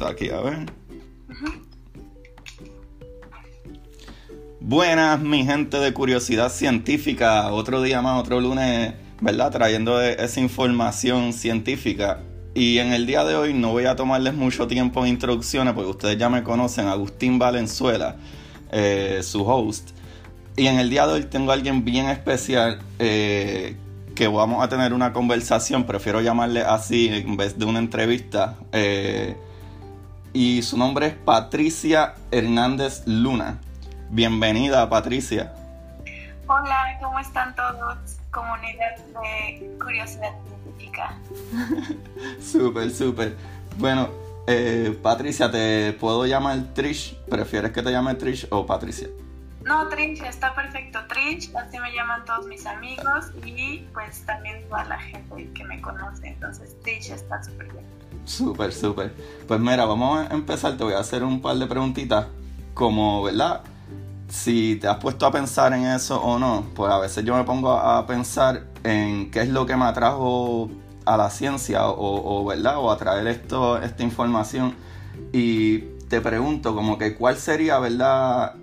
Aquí, a ver. Buenas, mi gente de curiosidad científica. Otro día más, otro lunes, ¿verdad? Trayendo e-, esa información científica. Y en el día de hoy no voy a tomarles mucho tiempo en introducciones porque ustedes ya me conocen, Agustín Valenzuela, eh, su host. Y en el día de hoy tengo a alguien bien especial eh, que vamos a tener una conversación, prefiero llamarle así en vez de una entrevista. Eh, y su nombre es Patricia Hernández Luna. Bienvenida, Patricia. Hola, ¿cómo están todos? Comunidad de curiosidad científica. súper, súper. Bueno, eh, Patricia, ¿te puedo llamar Trish? ¿Prefieres que te llame Trish o Patricia? No, Trish, está perfecto. Trish, así me llaman todos mis amigos y pues también toda la gente que me conoce. Entonces, Trish está súper bien. Súper, súper. Pues mira, vamos a empezar. Te voy a hacer un par de preguntitas. Como, ¿verdad? Si te has puesto a pensar en eso o no, pues a veces yo me pongo a pensar en qué es lo que me atrajo a la ciencia o, ¿verdad? O a traer esto, esta información. Y te pregunto como que cuál sería, ¿verdad?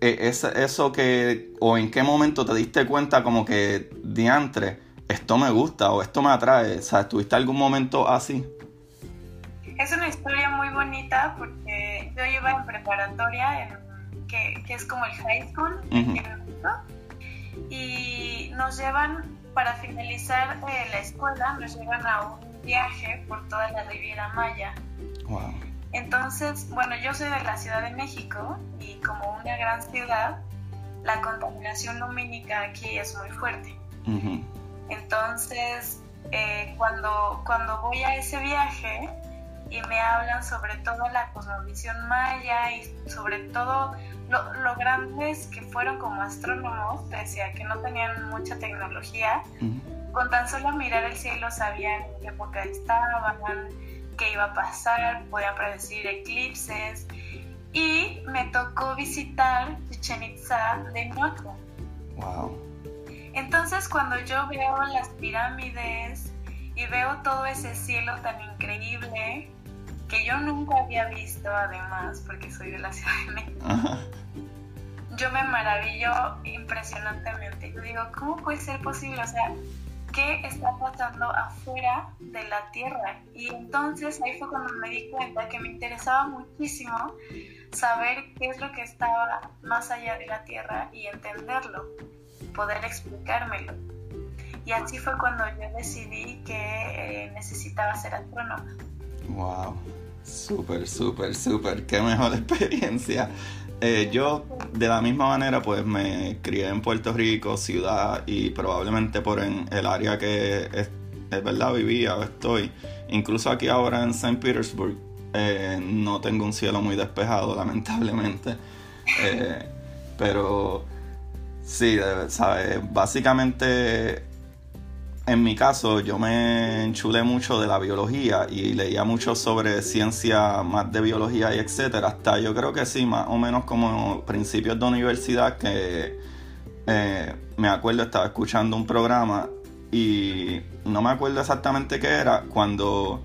E, eso que, o en qué momento te diste cuenta como que diantre, esto me gusta o esto me atrae, o sea, ¿tuviste algún momento así? Es una historia muy bonita porque yo iba en preparatoria, que, es como el high school, y nos llevan, para finalizar eh, la escuela, nos llevan a un viaje por toda la Riviera Maya. Wow. Entonces, bueno, yo soy de la Ciudad de México y como una gran ciudad, la contaminación lumínica aquí es muy fuerte. Entonces, eh, cuando, cuando voy a ese viaje y me hablan sobre todo la cosmovisión maya y sobre todo lo, grandes que fueron como astrónomos, decía que no tenían mucha tecnología, con tan solo mirar el cielo sabían en qué época estaban, qué iba a pasar, podía predecir eclipses y me tocó visitar Chichen Itza de noche. Wow. Entonces cuando yo veo las pirámides y veo todo ese cielo tan increíble que yo nunca había visto además porque soy de la Ciudad de México. Yo me maravillo impresionantemente. Yo digo, ¿cómo puede ser posible? O sea, qué está pasando afuera de la Tierra. Y entonces ahí fue cuando me di cuenta que me interesaba muchísimo saber qué es lo que estaba más allá de la Tierra y entenderlo, poder explicármelo. Y así fue cuando yo decidí que eh, necesitaba ser astrónoma. ¡Wow! Súper, súper, súper. ¡Qué mejor experiencia! Eh, yo de la misma manera pues me crié en Puerto Rico, ciudad y probablemente por en el área que es, verdad vivía o estoy. Incluso aquí ahora en St. Petersburg eh, no tengo un cielo muy despejado lamentablemente. Pero sí, ¿sabes? Básicamente en mi caso, yo me enchulé mucho de la biología y leía mucho sobre ciencia más de biología y etcétera. Hasta yo creo que sí, más o menos como principios de universidad, que eh, me acuerdo, estaba escuchando un programa y no me acuerdo exactamente qué era, cuando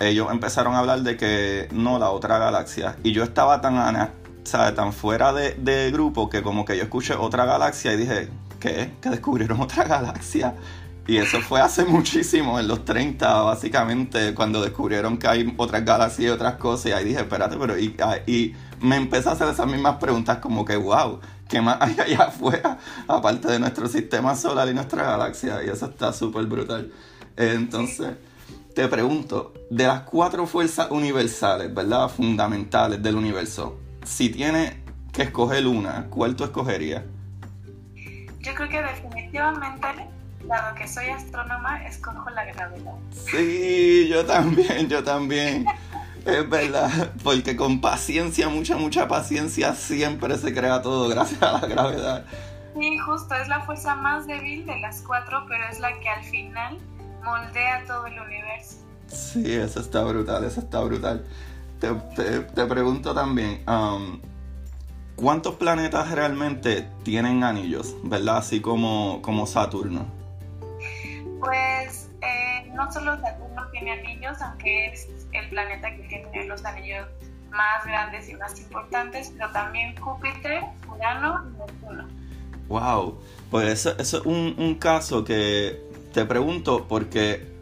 ellos empezaron a hablar de que no, la otra galaxia. Y yo estaba tan, tan fuera de, de grupo que como que yo escuché otra galaxia y dije, ¿qué? ¿Que descubrieron otra galaxia? Y eso fue hace muchísimo, en los 30, básicamente, cuando descubrieron que hay otras galaxias y otras cosas. Y ahí dije, espérate, pero. Y, ah, y me empecé a hacer esas mismas preguntas, como que, wow, ¿qué más hay allá afuera? Aparte de nuestro sistema solar y nuestra galaxia. Y eso está súper brutal. Entonces, te pregunto, de las cuatro fuerzas universales, ¿verdad? Fundamentales del universo, si tienes que escoger una, ¿cuál tú escogerías? Yo creo que definitivamente dado que soy astrónoma, escojo la gravedad. Sí, yo también, yo también. Es verdad, porque con paciencia, mucha, mucha paciencia, siempre se crea todo gracias a la gravedad. Sí, justo, es la fuerza más débil de las cuatro, pero es la que al final moldea todo el universo. Sí, eso está brutal, eso está brutal. Te, pregunto también, um, ¿cuántos planetas realmente tienen anillos, verdad? Así como, como Saturno. Pues eh, no solo Saturno tiene anillos, aunque es el planeta que tiene los anillos más grandes y más importantes, pero también Júpiter, Urano y Neptuno. Wow, pues eso, es un, un caso que te pregunto porque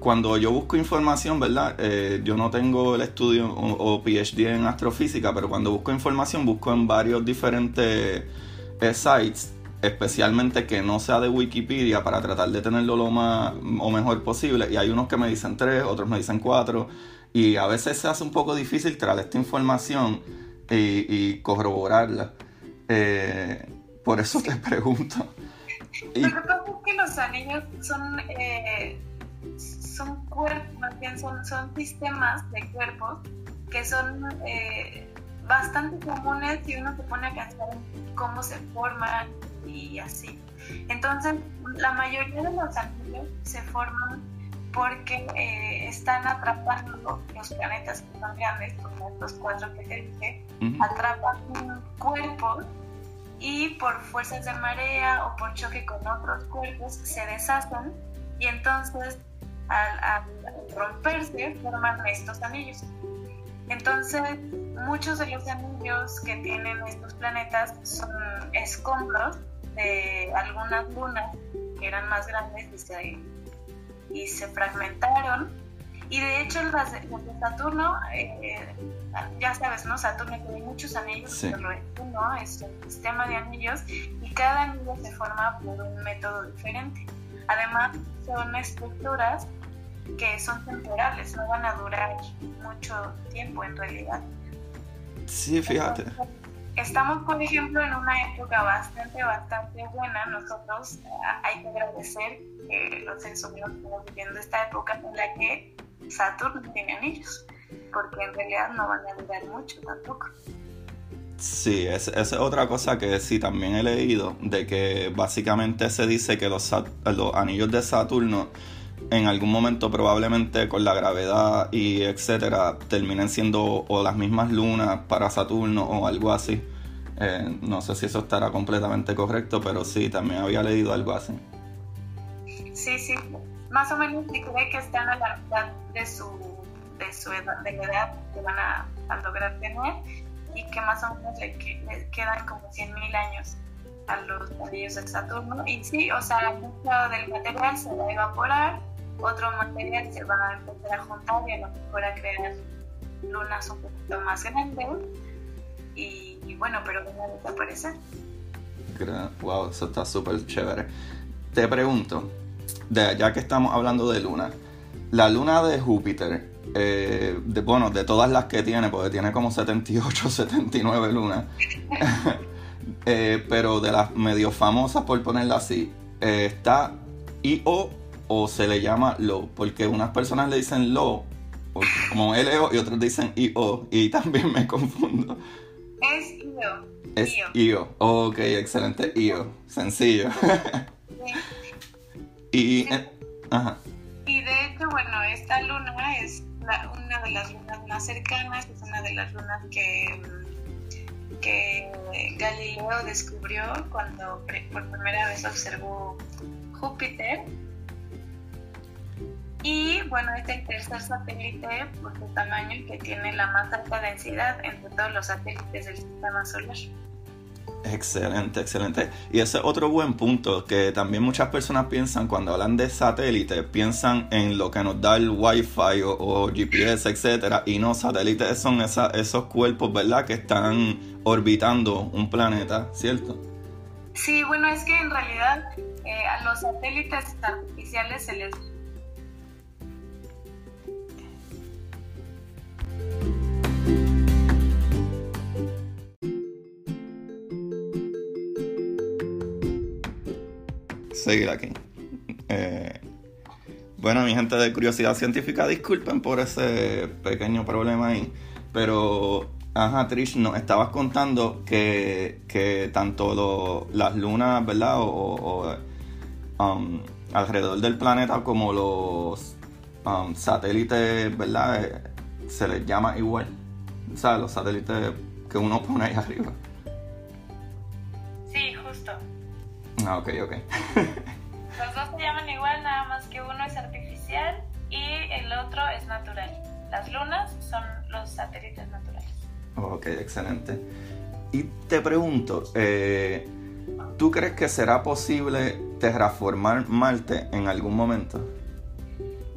cuando yo busco información, ¿verdad? Eh, yo no tengo el estudio o, PhD en astrofísica, pero cuando busco información busco en varios diferentes eh, sites, especialmente que no sea de Wikipedia, para tratar de tenerlo lo más o mejor posible. Y hay unos que me dicen tres, otros me dicen cuatro. Y a veces se hace un poco difícil traer esta información y, corroborarla. Eh, por eso te pregunto. Lo que pasa es que los anillos son son cuerpos, más bien son, son sistemas de cuerpos que son eh, bastante comunes y uno se pone a pensar en cómo se forman y así. Entonces, la mayoría de los anillos se forman porque eh, están atrapando los planetas que son grandes, como estos cuatro que te dije, atrapan cuerpos y por fuerzas de marea o por choque con otros cuerpos se deshacen y entonces al, romperse forman estos anillos. Entonces, muchos de los anillos que tienen estos planetas son escombros de algunas lunas que eran más grandes y se, y se fragmentaron. Y de hecho, las de, Saturno, eh, ya sabes, ¿no? Saturno tiene muchos anillos, pero uno es un sistema de anillos y cada anillo se forma por un método diferente. Además, son estructuras que son temporales, no van a durar mucho tiempo en realidad. Sí, fíjate. estamos, por ejemplo, en una época bastante, bastante buena. Nosotros eh, hay que agradecer que los seres humanos estamos viviendo esta época en la que Saturno tiene anillos, porque en realidad no van a durar mucho tampoco. Sí, esa es otra cosa que sí también he leído, de que básicamente se dice que los, los anillos de Saturno en algún momento probablemente con la gravedad y etcétera terminen siendo o las mismas lunas para Saturno o algo así. Eh, no sé si eso estará completamente correcto, pero sí, también había leído algo así. Sí, sí, más o menos se cree que están a la mitad de su, de su edad, de la edad que van a, lograr tener y que más o menos le, quedan como 100.000 años a los anillos de Saturno. Y sí, o sea, mucho del material se va a evaporar otro material se va a empezar a juntar y a lo mejor a crear lunas un poquito más grandes y, bueno, pero van a desaparecer. Wow, eso está súper chévere. Te pregunto, de, ya que estamos hablando de luna, la luna de Júpiter, eh, de, bueno, de todas las que tiene, porque tiene como 78, 79 lunas, eh, pero de las medio famosas, por ponerla así, eh, está Io o se le llama lo, porque unas personas le dicen lo, como LO, y otros dicen IO, y también me confundo. Es IO. Es IO. Ok, excelente. IO. Sencillo. y, eh, ajá. y de hecho, bueno, esta luna es una de las lunas más cercanas, es una de las lunas que, que Galileo descubrió cuando por primera vez observó Júpiter y bueno, es el tercer satélite por su tamaño que tiene la más alta densidad entre todos los satélites del sistema solar. Excelente, excelente. Y ese es otro buen punto que también muchas personas piensan cuando hablan de satélites, piensan en lo que nos da el Wi-Fi o, GPS, etcétera, y no satélites son esos cuerpos, ¿verdad? Que están orbitando un planeta, ¿cierto? Sí, bueno, es que en realidad eh, a los satélites artificiales se les seguir aquí. Eh, bueno, mi gente de curiosidad científica, disculpen por ese pequeño problema ahí. Pero, ajá, Trish, nos estabas contando que, que tanto las lunas, ¿verdad? O, um, alrededor del planeta como los um, satélites, ¿verdad? Eh, se les llama igual. O sea, los satélites que uno pone ahí arriba. Ah, ok, ok. Los dos se llaman igual, nada más que uno es artificial otro es natural. Las lunas son los satélites naturales. Ok, excelente. Y te pregunto, eh, ¿tú crees que será posible terraformar Marte en algún momento?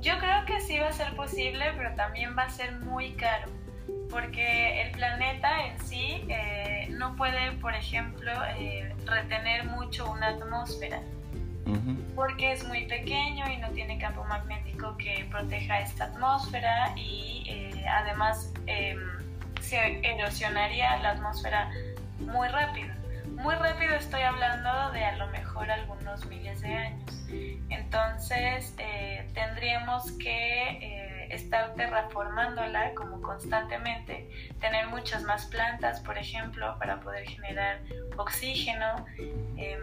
Yo creo que sí va a ser posible, pero también va a ser muy caro, porque el planeta en sí eh, no puede, por ejemplo, eh, retener mucho una atmósfera, porque es muy pequeño y no tiene campo magnético que proteja esta atmósfera y eh, además em, se erosionaría la atmósfera muy rápido. Muy rápido estoy hablando de a lo mejor algunos miles de años. Entonces eh, tendríamos que eh, estar terraformándola como constantemente, tener muchas más plantas, por ejemplo, para poder generar oxígeno. Em,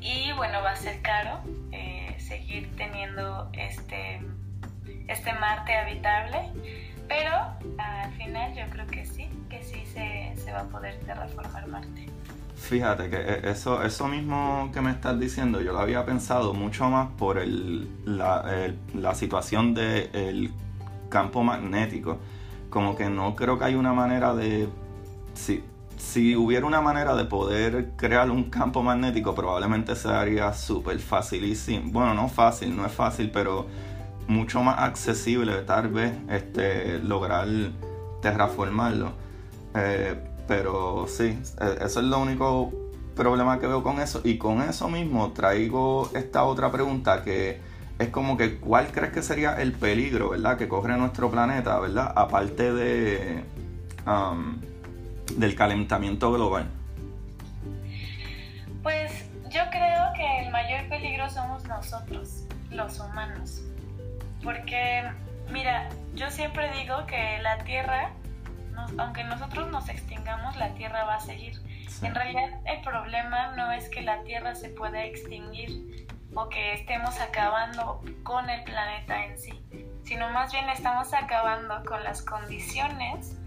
y bueno, va a ser caro eh, seguir teniendo este, este Marte habitable, pero al final yo creo que sí, que sí se, se va a poder terraformar Marte. Fíjate que e, eso, eso mismo que me estás diciendo, yo lo había pensado mucho más por el, la, situación del campo magnético. Como que no creo que hay una manera de... Si, si hubiera una manera de poder crear un campo magnético, probablemente sería súper facilísimo. Bueno, no fácil, no es fácil, pero mucho más accesible tal vez este, lograr terraformarlo. Eh, pero sí, e, eso es lo único problema que veo con eso. Y con eso mismo traigo esta otra pregunta que es como que cuál crees que sería el peligro, ¿verdad? Que corre nuestro planeta, ¿verdad? Aparte de um, del calentamiento global. Pues yo creo que el mayor peligro somos nosotros, los humanos. Porque, mira, yo siempre digo que la Tierra aunque nosotros nos extingamos, la Tierra va a seguir. En realidad el problema no es que la Tierra se pueda extinguir o que estemos acabando con el planeta en sí, sino más bien estamos acabando con las condiciones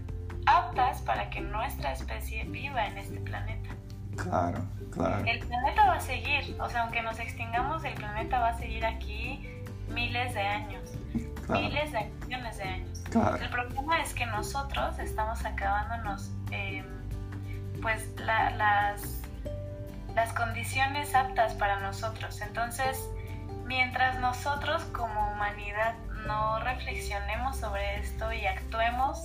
aptas para que nuestra especie viva en este planeta. Claro, claro. El planeta va a seguir, o sea, aunque nos extingamos, el planeta va a seguir aquí miles de años, miles de millones de años. El problema es que nosotros estamos acabándonos eh, pues las, las condiciones aptas para nosotros. Entonces, mientras nosotros como humanidad no reflexionemos sobre esto y actuemos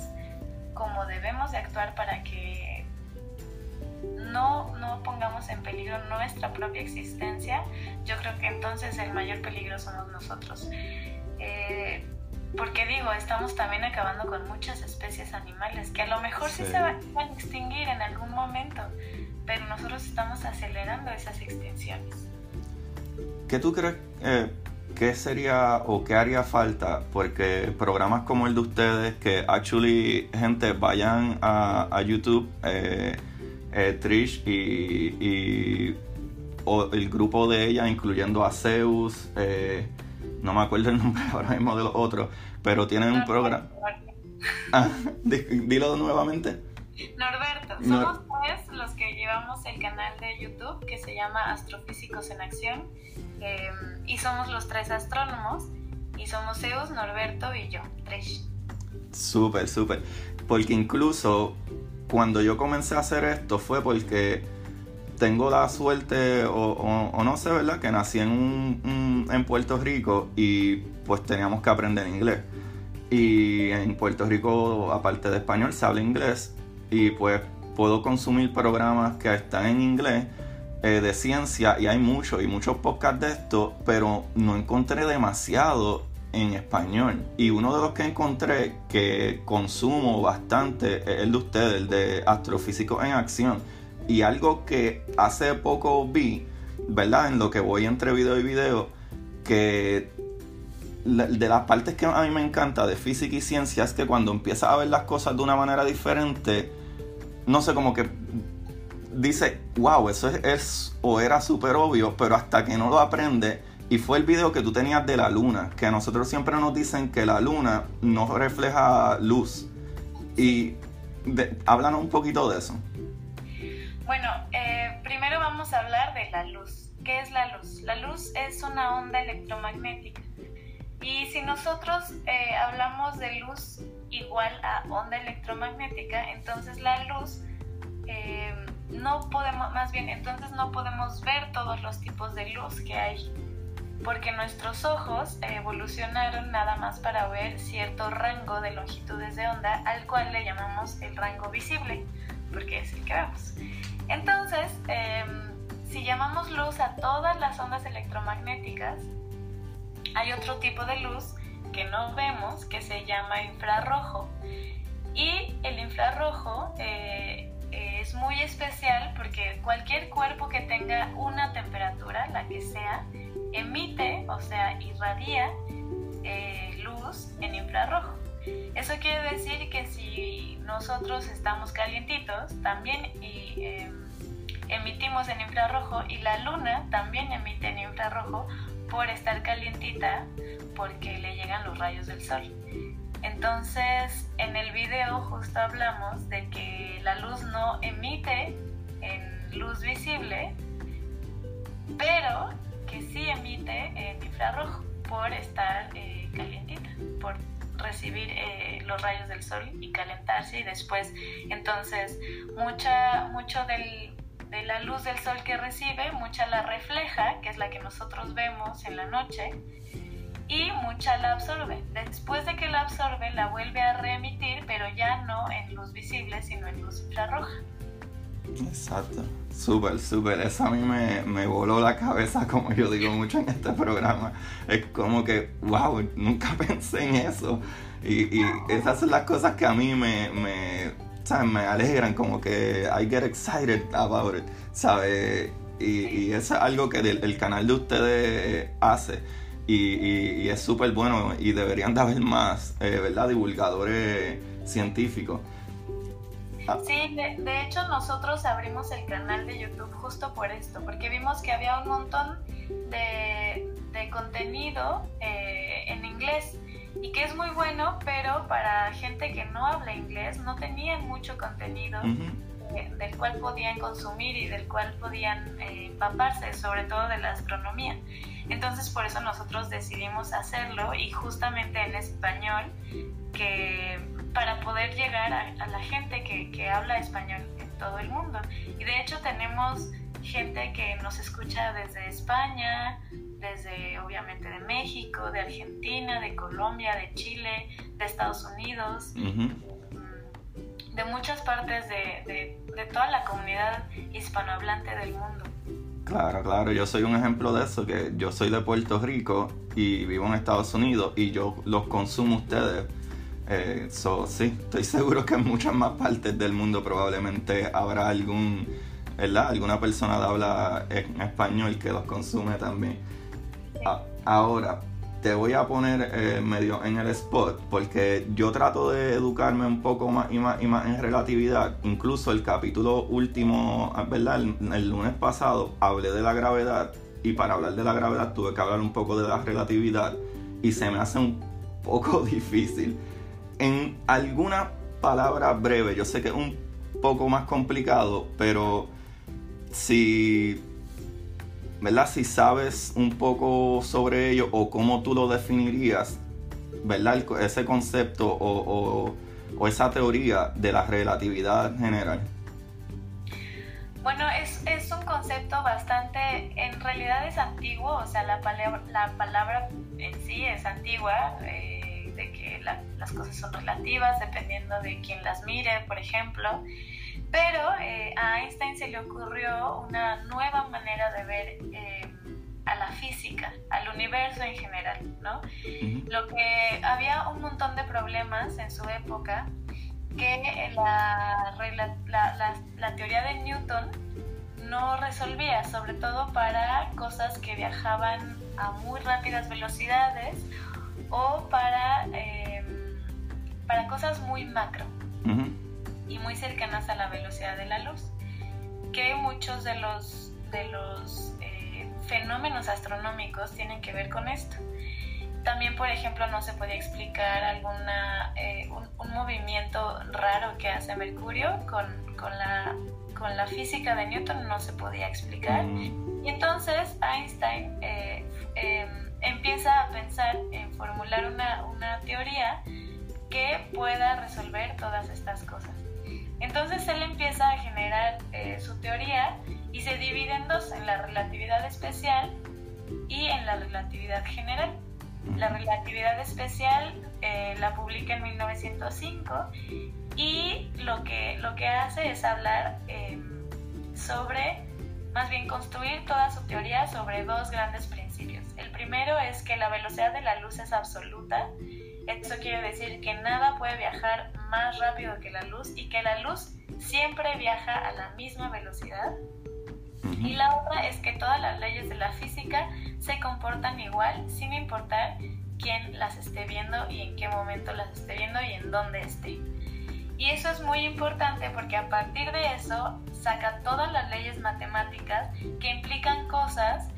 como debemos de actuar para que no, no pongamos en peligro nuestra propia existencia, yo creo que entonces el mayor peligro somos nosotros. Eh, porque digo, estamos también acabando con muchas especies animales que a lo mejor sí, se van a extinguir en algún momento, pero nosotros estamos acelerando esas extinciones. ¿Qué tú crees eh, que sería o qué haría falta? Porque programas como el de ustedes, que actually, gente, vayan a, YouTube, eh, eh, Trish y, y el grupo de ella, incluyendo a Zeus, no me acuerdo el nombre ahora mismo de los otros, pero tienen un programa. Ah, dilo nuevamente. Norberto, somos tres los que llevamos el canal de YouTube que se llama Astrofísicos en Acción em, y somos los tres astrónomos y somos Zeus, Norberto y yo, Trish. Súper, súper. Porque incluso cuando yo comencé a hacer esto fue porque tengo la suerte, o, no sé, ¿verdad? Que nací en, en Puerto Rico y pues teníamos que aprender inglés. Y en Puerto Rico, aparte de español, se habla inglés y pues puedo consumir programas que están en inglés eh, de ciencia y hay muchos y muchos podcasts de esto, pero no encontré demasiado en español. Y uno de los que encontré que consumo bastante es el de ustedes, el de Astrofísicos en Acción y algo que hace poco vi, ¿verdad? En lo que voy entre video y video, que de las partes que a mí me encanta de física y ciencia es que cuando empiezas a ver las cosas de una manera diferente, no sé, como que dice, wow, eso es, o era súper obvio, pero hasta que no lo aprende, y fue el video que tú tenías de la luna, que a nosotros siempre nos dicen que la luna no refleja luz. Y háblanos un poquito de eso. Bueno, eh, primero vamos a hablar de la luz. ¿Qué es la luz? La luz es una onda electromagnética. Y si nosotros eh, hablamos de luz igual a onda electromagnética, entonces la luz eh, no podemos, más bien, entonces no podemos ver todos los tipos de luz que hay, porque nuestros ojos evolucionaron nada más para ver cierto rango de longitudes de onda, al cual le llamamos el rango visible, porque es el que vemos. Entonces, em, si llamamos luz a todas las ondas electromagnéticas, hay otro tipo de luz que no vemos que se llama infrarrojo. Y el infrarrojo eh, es muy especial porque cualquier cuerpo que tenga una temperatura, la que sea, emite, o sea, irradia eh, luz en infrarrojo. Eso quiere decir que si nosotros estamos calientitos, también em, emitimos en infrarrojo y la luna también emite en infrarrojo por estar calientita porque le llegan los rayos del sol. Entonces, en el video justo hablamos de que la luz no emite en luz visible, pero que sí emite en infrarrojo por estar eh, calientita, por recibir eh, los rayos del sol y calentarse y después entonces mucha mucho del de la luz del sol que recibe, mucha la refleja, que es la que nosotros vemos en la noche, y mucha la absorbe. Después de que la absorbe, la vuelve a reemitir, pero ya no en luz visible, sino en luz infrarroja. Exacto, súper, súper. Eso a mí me, me, voló la cabeza, como yo digo mucho en este programa. Es como que, wow, nunca pensé en eso. Y, y esas son las cosas que a mí me, me me alegran, como que I get excited about it, ¿sabes? Y, y eso es algo que el, canal de ustedes hace. Y, es súper bueno y deberían de haber más, eh, ¿verdad? Divulgadores científicos. Ah. Sí, de, hecho nosotros abrimos el canal de YouTube justo por esto, porque vimos que había un montón de, de contenido eh, en inglés y que es muy bueno, pero para gente que no habla inglés no tenían mucho contenido del cual podían consumir y del cual podían eh, empaparse, sobre todo de la astronomía. Entonces por eso nosotros decidimos hacerlo y justamente en español, que para poder llegar a, la gente que, que habla español en todo el mundo. Y de hecho tenemos gente que nos escucha desde España, desde obviamente de México, de Argentina, de Colombia, de Chile, de Estados Unidos, mm, de muchas partes de, toda la comunidad hispanohablante del mundo. Claro, claro, yo soy un ejemplo de eso, que yo soy de Puerto Rico y vivo en Estados Unidos y yo los consumo ustedes. Eh, sí, estoy seguro que en muchas más partes del mundo probablemente habrá algún, ¿verdad? Alguna persona de habla español que los consume también. Ahora, te voy a poner eh, medio en el spot porque yo trato de educarme un poco más y más y más en relatividad. Incluso el capítulo último, ¿verdad? El, lunes pasado hablé de la gravedad y para hablar de la gravedad tuve que hablar un poco de la relatividad y se me hace un poco difícil. En alguna palabra breve, yo sé que es un poco más complicado, pero si ¿verdad? Si sabes un poco sobre ello o cómo tú lo definirías, ¿verdad? ese concepto o, esa teoría de la relatividad general. Bueno, es, un concepto bastante, en realidad es antiguo, o sea, la palabra, la palabra en sí es antigua, eh, que las cosas son relativas dependiendo de quién las mire, por ejemplo. Pero eh, a Einstein se le ocurrió una nueva manera de ver eh, a la física, al universo en general, ¿no? Lo que había un montón de problemas en su época que la, la, teoría de Newton no resolvía, sobre todo para cosas que viajaban a muy rápidas velocidades o para, eh, para cosas muy macro y muy cercanas a la velocidad de la luz, que muchos de los, de los eh, fenómenos astronómicos tienen que ver con esto. También, por ejemplo, no se podía explicar alguna, eh, un, movimiento raro que hace Mercurio con, con, la, con, la, física de Newton, no se podía explicar. Mm. Y entonces Einstein una, teoría que pueda resolver todas estas cosas. Entonces él empieza a generar eh, su teoría y se divide en dos, en la relatividad especial y en la relatividad general. La relatividad especial eh, la publica en 1905 y lo que, lo que hace es hablar em, sobre, más bien construir toda su teoría sobre dos grandes principios. El primero es que la velocidad de la luz es absoluta. Esto quiere decir que nada puede viajar más rápido que la luz y que la luz siempre viaja a la misma velocidad. Y la otra es que todas las leyes de la física se comportan igual sin importar quién las esté viendo y en qué momento las esté viendo y en dónde esté. Y eso es muy importante porque a partir de eso saca todas las leyes matemáticas que implican cosas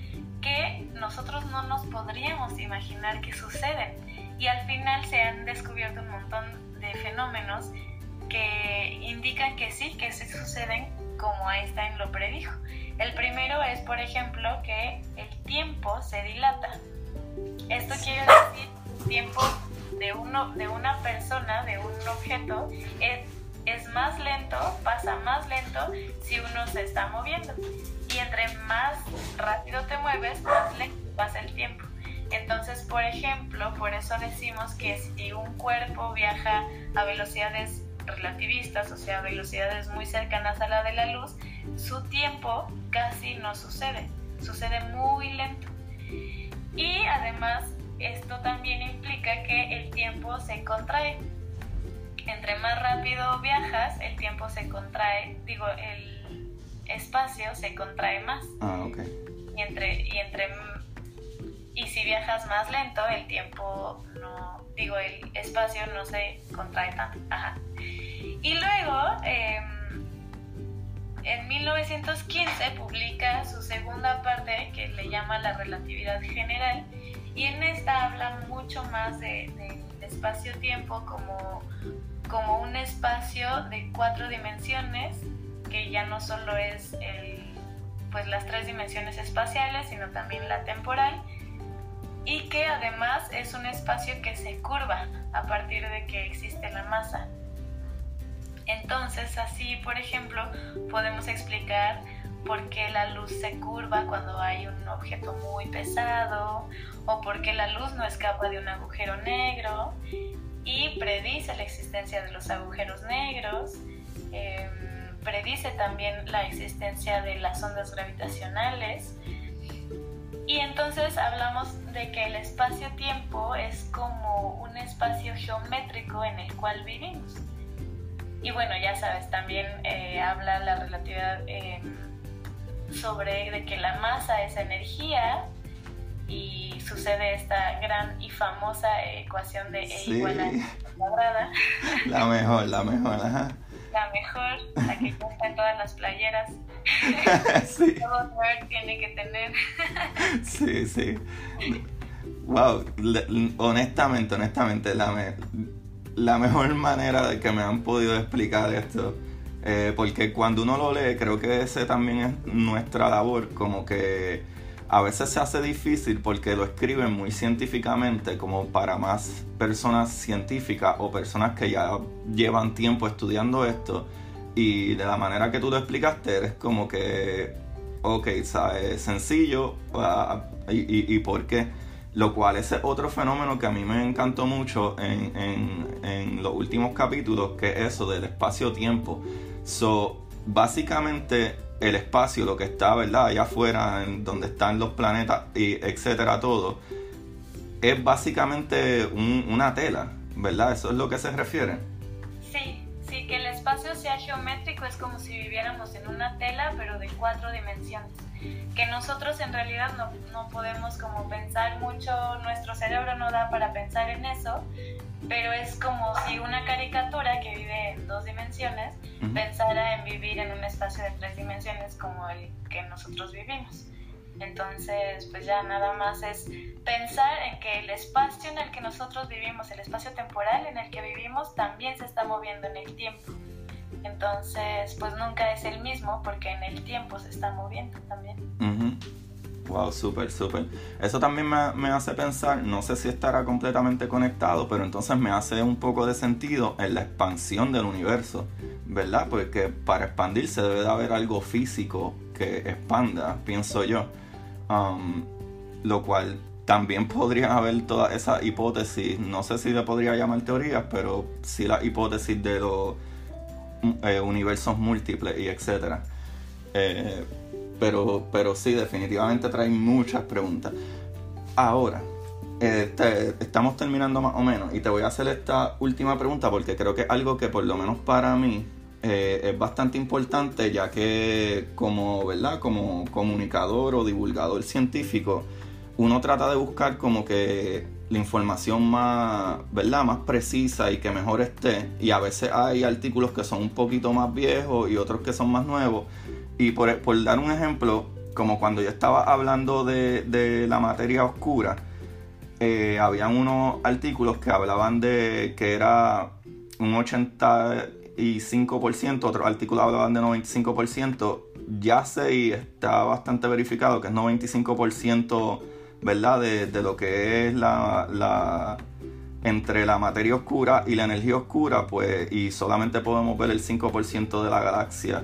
que nosotros no nos podríamos imaginar que suceden. Y al final se han descubierto un montón de fenómenos que indican que sí, que sí suceden como Einstein lo predijo. El primero es, por ejemplo, que el tiempo se dilata. Esto quiere decir tiempo de, uno, de una persona, de un objeto, es, es más lento, pasa más lento si uno se está moviendo. Y entre más rápido te mueves, más lento pasa el tiempo. Entonces, por ejemplo, por eso decimos que si un cuerpo viaja a velocidades relativistas, o sea, velocidades muy cercanas a la de la luz, su tiempo casi no sucede, sucede muy lento. Y además esto también implica que el tiempo se contrae. Entre más rápido viajas, el tiempo se contrae, digo, el espacio se contrae más. Ah, ok. Y entre, y entre y si viajas más lento, el tiempo no, digo, el espacio no se contrae tanto. Ajá. Y luego, em, en 1915 publica su segunda parte que le llama la relatividad general y en esta habla mucho más del de, espacio-tiempo como, como un espacio de cuatro dimensiones que ya no solo es el, pues las tres dimensiones espaciales, sino también la temporal y que además es un espacio que se curva a partir de que existe la masa. Entonces, así, por ejemplo, podemos explicar por qué la luz se curva cuando hay un objeto muy pesado o por qué la luz no escapa de un agujero negro y predice la existencia de los agujeros negros, em, predice también la existencia de las ondas gravitacionales y entonces hablamos de que el espacio-tiempo es como un espacio geométrico en el cual vivimos. Y bueno, ya sabes, también eh, habla la relatividad eh, sobre de que la masa es energía y sucede esta gran y famosa ecuación de E igual a cuadrada. La mejor, la mejor, ajá. La mejor, la que está en todas las playeras. sí. Todo tiene que tener. sí, sí. Wow, honestamente, honestamente, la, la mejor manera de que me han podido explicar esto, eh, porque cuando uno lo lee, creo que ese también es nuestra labor, como que a veces se hace difícil porque lo escriben muy científicamente, como para más personas científicas o personas que ya llevan tiempo estudiando esto y de la manera que tú lo explicaste, eres como que, ok, ¿sabes? Sencillo. Ah, y, y, por qué? Lo cual es otro fenómeno que a mí me encantó mucho en, en, los últimos capítulos, que es eso del espacio-tiempo. So, básicamente el espacio, lo que está, ¿verdad? Allá afuera, en donde están los planetas, y etcétera, todo, es básicamente una tela, ¿verdad? Eso es lo que se refiere que el espacio sea geométrico es como si viviéramos en una tela, pero de cuatro dimensiones. Que nosotros en realidad no, no podemos como pensar mucho, nuestro cerebro no da para pensar en eso, pero es como si una caricatura que vive en dos dimensiones pensara en vivir en un espacio de tres dimensiones como el que nosotros vivimos. Entonces, pues ya nada más es pensar en que el espacio en el que nosotros vivimos, el espacio temporal en el que vivimos, también se está moviendo en el tiempo. Entonces, pues nunca es el mismo porque en el tiempo se está moviendo también. Wow, súper, súper. Eso también me, me, hace pensar, no sé si estará completamente conectado, pero entonces me hace un poco de sentido en la expansión del universo, ¿verdad? Porque para expandirse debe de haber algo físico que expanda, pienso yo. Um, lo cual también podrían haber todas esas hipótesis, no sé si le podría llamar teorías, pero sí la hipótesis de los eh, universos múltiples y etcétera. Eh, pero, pero sí, definitivamente trae muchas preguntas. Ahora, este, estamos terminando más o menos y te voy a hacer esta última pregunta porque creo que es algo que por lo menos para mí eh, es bastante importante ya que como, ¿verdad? como comunicador o divulgador científico, uno trata de buscar como que la información más, ¿verdad? Más precisa y que mejor esté. Y a veces hay artículos que son un poquito más viejos y otros que son más nuevos. Y por, dar un ejemplo, como cuando yo estaba hablando de, la materia oscura, eh, habían unos artículos que hablaban de que era un 85%, otros artículos hablaban de 95%. Ya sé y está bastante verificado que es 95% ¿verdad? De, de, lo que es la, la, entre la materia oscura y la energía oscura, pues, y solamente podemos ver el 5% de la galaxia,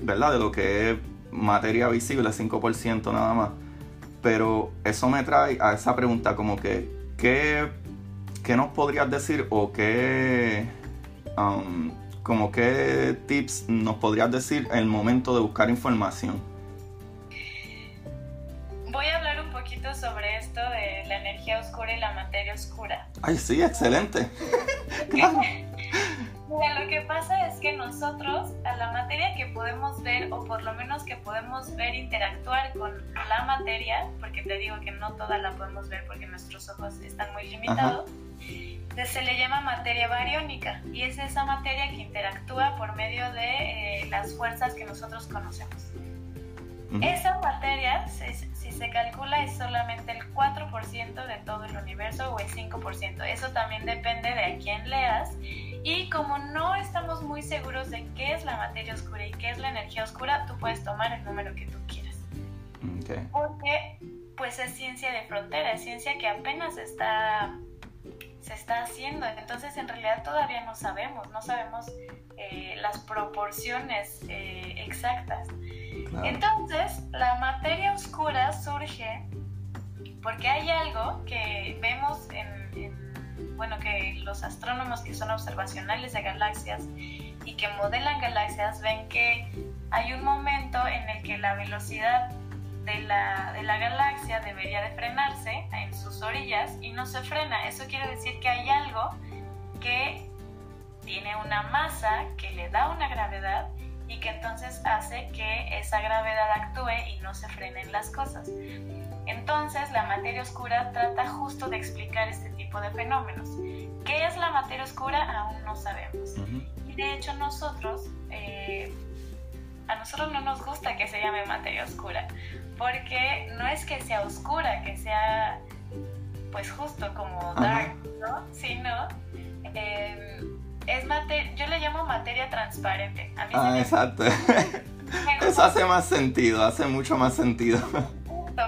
¿verdad? De lo que es materia visible, 5% nada más. Pero eso me trae a esa pregunta como que, ¿qué, qué nos podrías decir o qué, um, como qué tips nos podrías decir en el momento de buscar información? sobre esto de la energía oscura y la materia oscura. Ay, sí, excelente. lo que pasa es que nosotros, a la materia que podemos ver, o por lo menos que podemos ver interactuar con la materia, porque te digo que no toda la podemos ver porque nuestros ojos están muy limitados, se le llama materia bariónica y es esa materia que interactúa por medio de eh, las fuerzas que nosotros conocemos. Esa materia, si, se calcula, es solamente el 4% de todo el universo o el 5%. Eso también depende de a quién leas. Y como no estamos muy seguros de qué es la materia oscura y qué es la energía oscura, tú puedes tomar el número que tú quieras. Porque pues es ciencia de frontera, es ciencia que apenas está se está haciendo. Entonces en realidad todavía no sabemos, no sabemos eh, las proporciones eh, exactas. Entonces, la materia oscura surge porque hay algo que vemos en, bueno, que los astrónomos que son observacionales de galaxias y que modelan galaxias ven que hay un momento en el que la velocidad de la, de la galaxia debería de frenarse en sus orillas y no se frena. Eso quiere decir que hay algo que tiene una masa que le da una gravedad y que entonces hace que esa gravedad actúe y no se frenen las cosas. Entonces la materia oscura trata justo de explicar este tipo de fenómenos. ¿Qué es la materia oscura? Aún no sabemos. Y de hecho nosotros, eh, a nosotros no nos gusta que se llame materia oscura, porque no es que sea oscura, que sea pues justo como dark, ¿no? Sino... Eh, es yo le llamo materia transparente. A mí ah, exacto. Eso hace más sentido, hace mucho más sentido.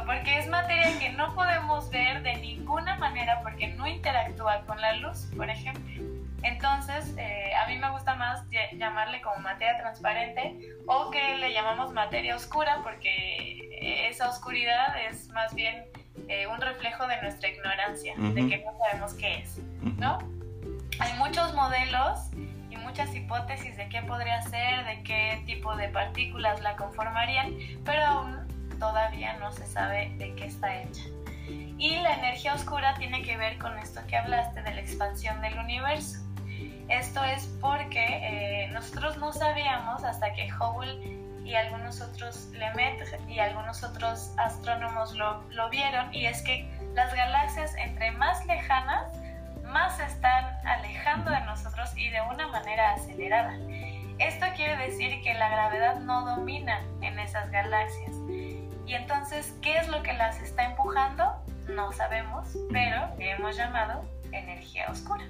Porque es materia que no podemos ver de ninguna manera porque no interactúa con la luz, por ejemplo. Entonces, eh, a mí me gusta más llamarle como materia transparente o que le llamamos materia oscura porque esa oscuridad es más bien eh, un reflejo de nuestra ignorancia, de que no sabemos qué es, ¿no? hay muchos modelos y muchas hipótesis de qué podría ser, de qué tipo de partículas la conformarían, pero aún todavía no se sabe de qué está hecha. Y la energía oscura tiene que ver con esto que hablaste de la expansión del universo. Esto es porque eh, nosotros no sabíamos hasta que Hubble y algunos otros Lemaitre y algunos otros astrónomos lo, vieron y es que las galaxias entre más lejanas más se están alejando de nosotros y de una manera acelerada. Esto quiere decir que la gravedad no domina en esas galaxias. Y entonces, ¿qué es lo que las está empujando? No sabemos, pero hemos llamado energía oscura.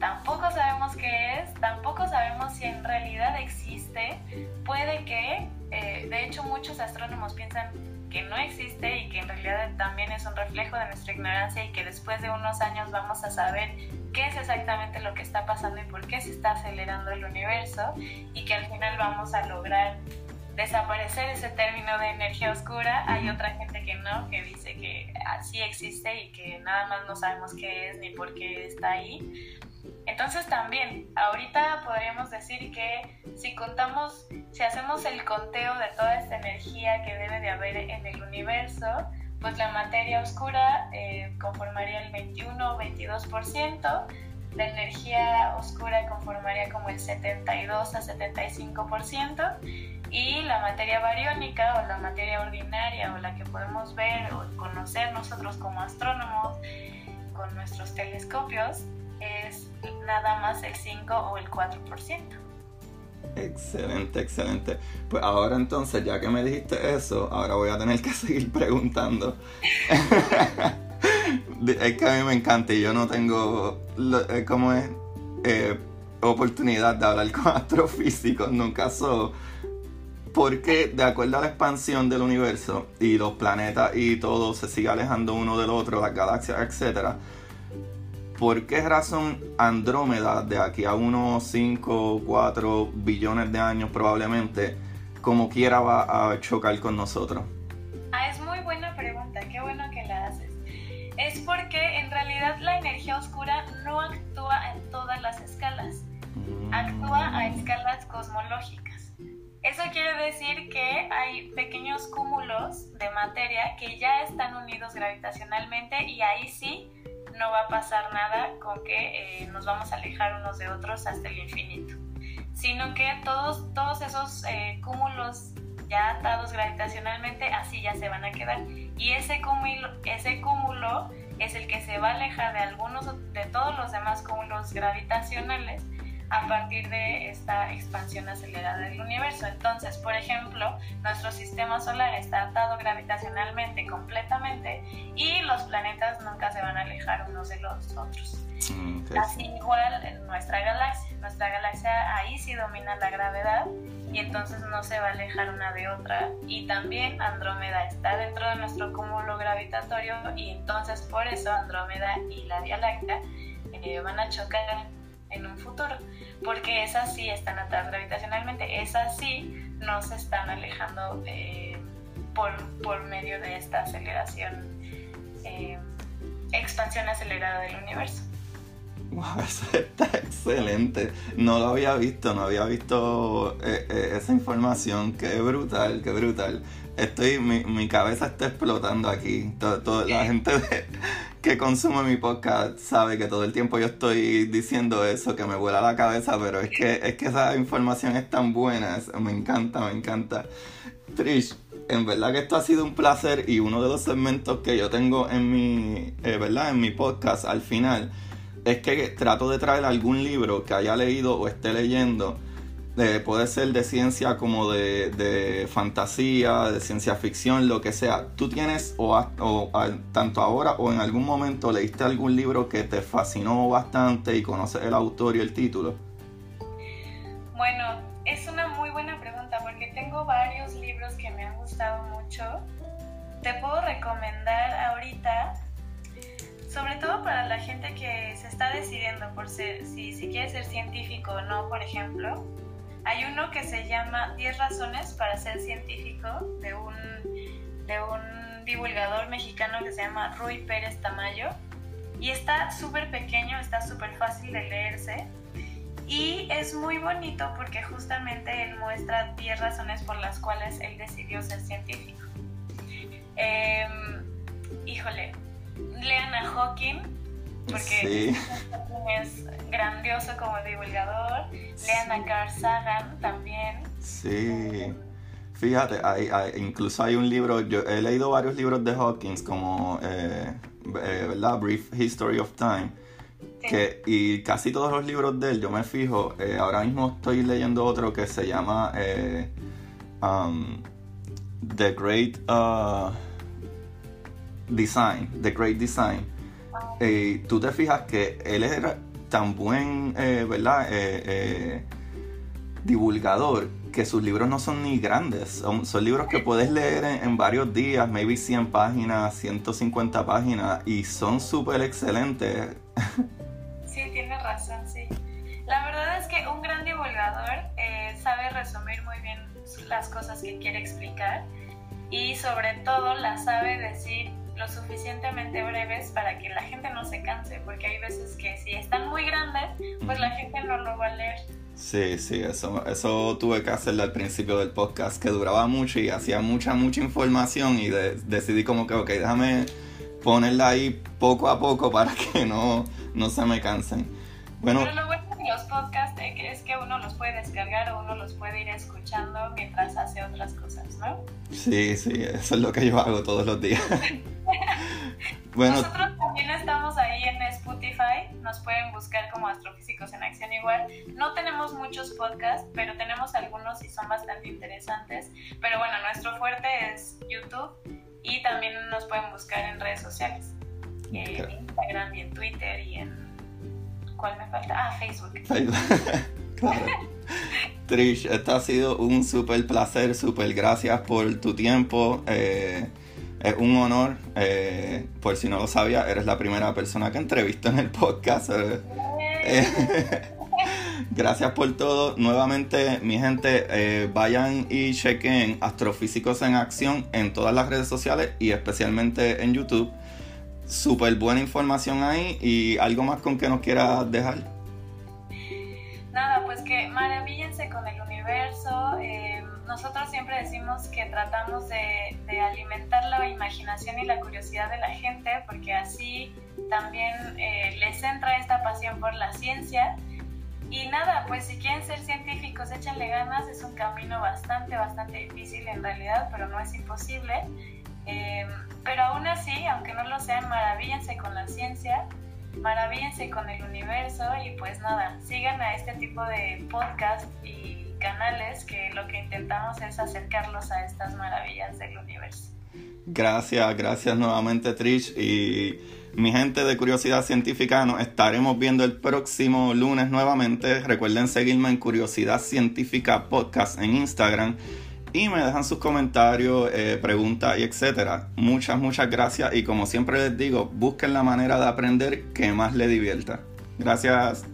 Tampoco sabemos qué es, tampoco sabemos si en realidad existe. Puede que, eh, de hecho muchos astrónomos piensan que no existe y que en realidad también es un reflejo de nuestra ignorancia y que después de unos años vamos a saber qué es exactamente lo que está pasando y por qué se está acelerando el universo y que al final vamos a lograr desaparecer ese término de energía oscura. Hay otra gente que no, que dice que así existe y que nada más no sabemos qué es ni por qué está ahí. Entonces también, ahorita podríamos decir que si contamos, si hacemos el conteo de toda esta energía que debe de haber en el universo, pues la materia oscura eh, conformaría el 21 o 22%, la energía oscura conformaría como el 72 a 75%, y la materia bariónica o la materia ordinaria o la que podemos ver o conocer nosotros como astrónomos con nuestros telescopios es nada más el 5 o el 4%. Excelente, excelente. Pues ahora entonces, ya que me dijiste eso, ahora voy a tener que seguir preguntando. es que a mí me encanta y yo no tengo, eh, como es, eh, oportunidad de hablar con astrofísicos, nunca so, porque de acuerdo a la expansión del universo y los planetas y todo se sigue alejando uno del otro, las galaxias, etcétera, ¿por qué razón Andrómeda de aquí a unos 5 o 4 billones de años probablemente como quiera va a chocar con nosotros? Ah, es muy buena pregunta, qué bueno que la haces. Es porque en realidad la energía oscura no actúa en todas las escalas, mm. actúa a escalas cosmológicas. Eso quiere decir que hay pequeños cúmulos de materia que ya están unidos gravitacionalmente y ahí sí no va a pasar nada con que eh, nos vamos a alejar unos de otros hasta el infinito, sino que todos, todos esos eh, cúmulos ya atados gravitacionalmente así ya se van a quedar. Y ese cúmulo, ese cúmulo es el que se va a alejar de algunos de todos los demás cúmulos gravitacionales a partir de esta expansión acelerada del universo. Entonces, por ejemplo, nuestro sistema solar está atado gravitacionalmente completamente y los planetas nunca se van a alejar unos de los otros. Mm, Así igual en nuestra galaxia. Nuestra galaxia ahí sí domina la gravedad y entonces no se va a alejar una de otra. Y también Andrómeda está dentro de nuestro cúmulo gravitatorio y entonces por eso Andrómeda y la Vía Láctea eh, van a chocar en un futuro, porque esas sí están atadas gravitacionalmente, esas sí no se están alejando eh, por, por, medio de esta aceleración, eh, expansión acelerada del universo. Wow, eso está excelente. No lo había visto, no había visto eh, esa información. Qué brutal, qué brutal. Estoy, mi, mi cabeza está explotando aquí. Todo, la gente de, que consume mi podcast sabe que todo el tiempo yo estoy diciendo eso, que me vuela la cabeza, pero es que, es que esa información es tan buena, me encanta, me encanta. Trish, en verdad que esto ha sido un placer y uno de los segmentos que yo tengo en mi, eh, ¿verdad? En mi podcast al final es que trato de traer algún libro que haya leído o esté leyendo puede ser de ciencia como de, fantasía, de ciencia ficción, lo que sea. ¿Tú tienes, o, tanto ahora o en algún momento, leíste algún libro que te fascinó bastante y conoces el autor y el título? Bueno, es una muy buena pregunta porque tengo varios libros que me han gustado mucho. Te puedo recomendar ahorita, sobre todo para la gente que se está decidiendo por si, si quiere ser científico o no, por ejemplo hay uno que se llama 10 razones para ser científico de un, de un divulgador mexicano que se llama Rui Pérez Tamayo. Y está súper pequeño, está súper fácil de leerse. Y es muy bonito porque justamente él muestra 10 razones por las cuales él decidió ser científico. Em, híjole, lean a Hawking porque es grandioso como divulgador. Lean a Carl Sagan también. Sí. Fíjate, hay, incluso hay un libro, yo he leído varios libros de Hawkins como, eh, eh, ¿verdad? Brief History of Time. Que, y casi todos los libros de él, yo me fijo, eh, ahora mismo estoy leyendo otro que se llama um, The Great uh, Design, The Great Design. Tú te fijas que él era tan buen, eh, ¿verdad? Eh, eh, divulgador que sus libros no son ni grandes, son, son libros que puedes leer en, varios días, maybe 100 páginas, 150 páginas, y son súper excelentes. Sí, tienes razón, sí. La verdad es que un gran divulgador eh, sabe resumir muy bien las cosas que quiere explicar y sobre todo las sabe decir lo suficientemente breves para que la gente no se canse, porque hay veces que si están muy grandes, pues la gente no lo va a leer. Sí, sí, eso, eso tuve que hacerlo al principio del podcast, que duraba mucho y hacía mucha, mucha información y decidí como que, ok, déjame ponerla ahí poco a poco para que no, no se me cansen. Bueno, Pero lo bueno de los podcasts es que uno los puede descargar o uno los puede ir escuchando mientras hace otras cosas, ¿no? Sí, sí, eso es lo que yo hago todos los días. bueno, Nosotros también estamos ahí en Spotify, nos pueden buscar como Astrofísicos en Acción igual. No tenemos muchos podcasts, pero tenemos algunos y son bastante interesantes. Pero bueno, nuestro fuerte es YouTube y también nos pueden buscar en redes sociales, en Instagram y en Twitter y en... ¿Cuál me falta? Ah, Facebook. claro. Trish, esto ha sido un súper placer, súper gracias por tu tiempo. Eh, es un honor. Eh, por si no lo sabía, eres la primera persona que entrevisto en el podcast. Eh, gracias por todo. Nuevamente, mi gente, eh, vayan y chequen Astrofísicos en Acción en todas las redes sociales y especialmente en YouTube. Súper buena información ahí y algo más con que nos quieras dejar. Nada, pues que maravíllense con el universo nosotros siempre decimos que tratamos de, alimentar la imaginación y la curiosidad de la gente porque así también eh, les entra esta pasión por la ciencia. Y nada, pues si quieren ser científicos, échenle ganas, es un camino bastante, bastante difícil en realidad, pero no es imposible. Em, pero aún así, aunque no lo sean, maravíllense con la ciencia, maravíllense con el universo y pues nada, sigan a este tipo de podcast y canales que lo que intentamos es acercarlos a estas maravillas del universo. Gracias, gracias nuevamente Trish y mi gente de Curiosidad Científica nos estaremos viendo el próximo lunes nuevamente. Recuerden seguirme en Curiosidad Científica Podcast en Instagram y me dejan sus comentarios, eh, preguntas y etcétera. Muchas, muchas gracias y como siempre les digo, busquen la manera de aprender que más les divierta. Gracias.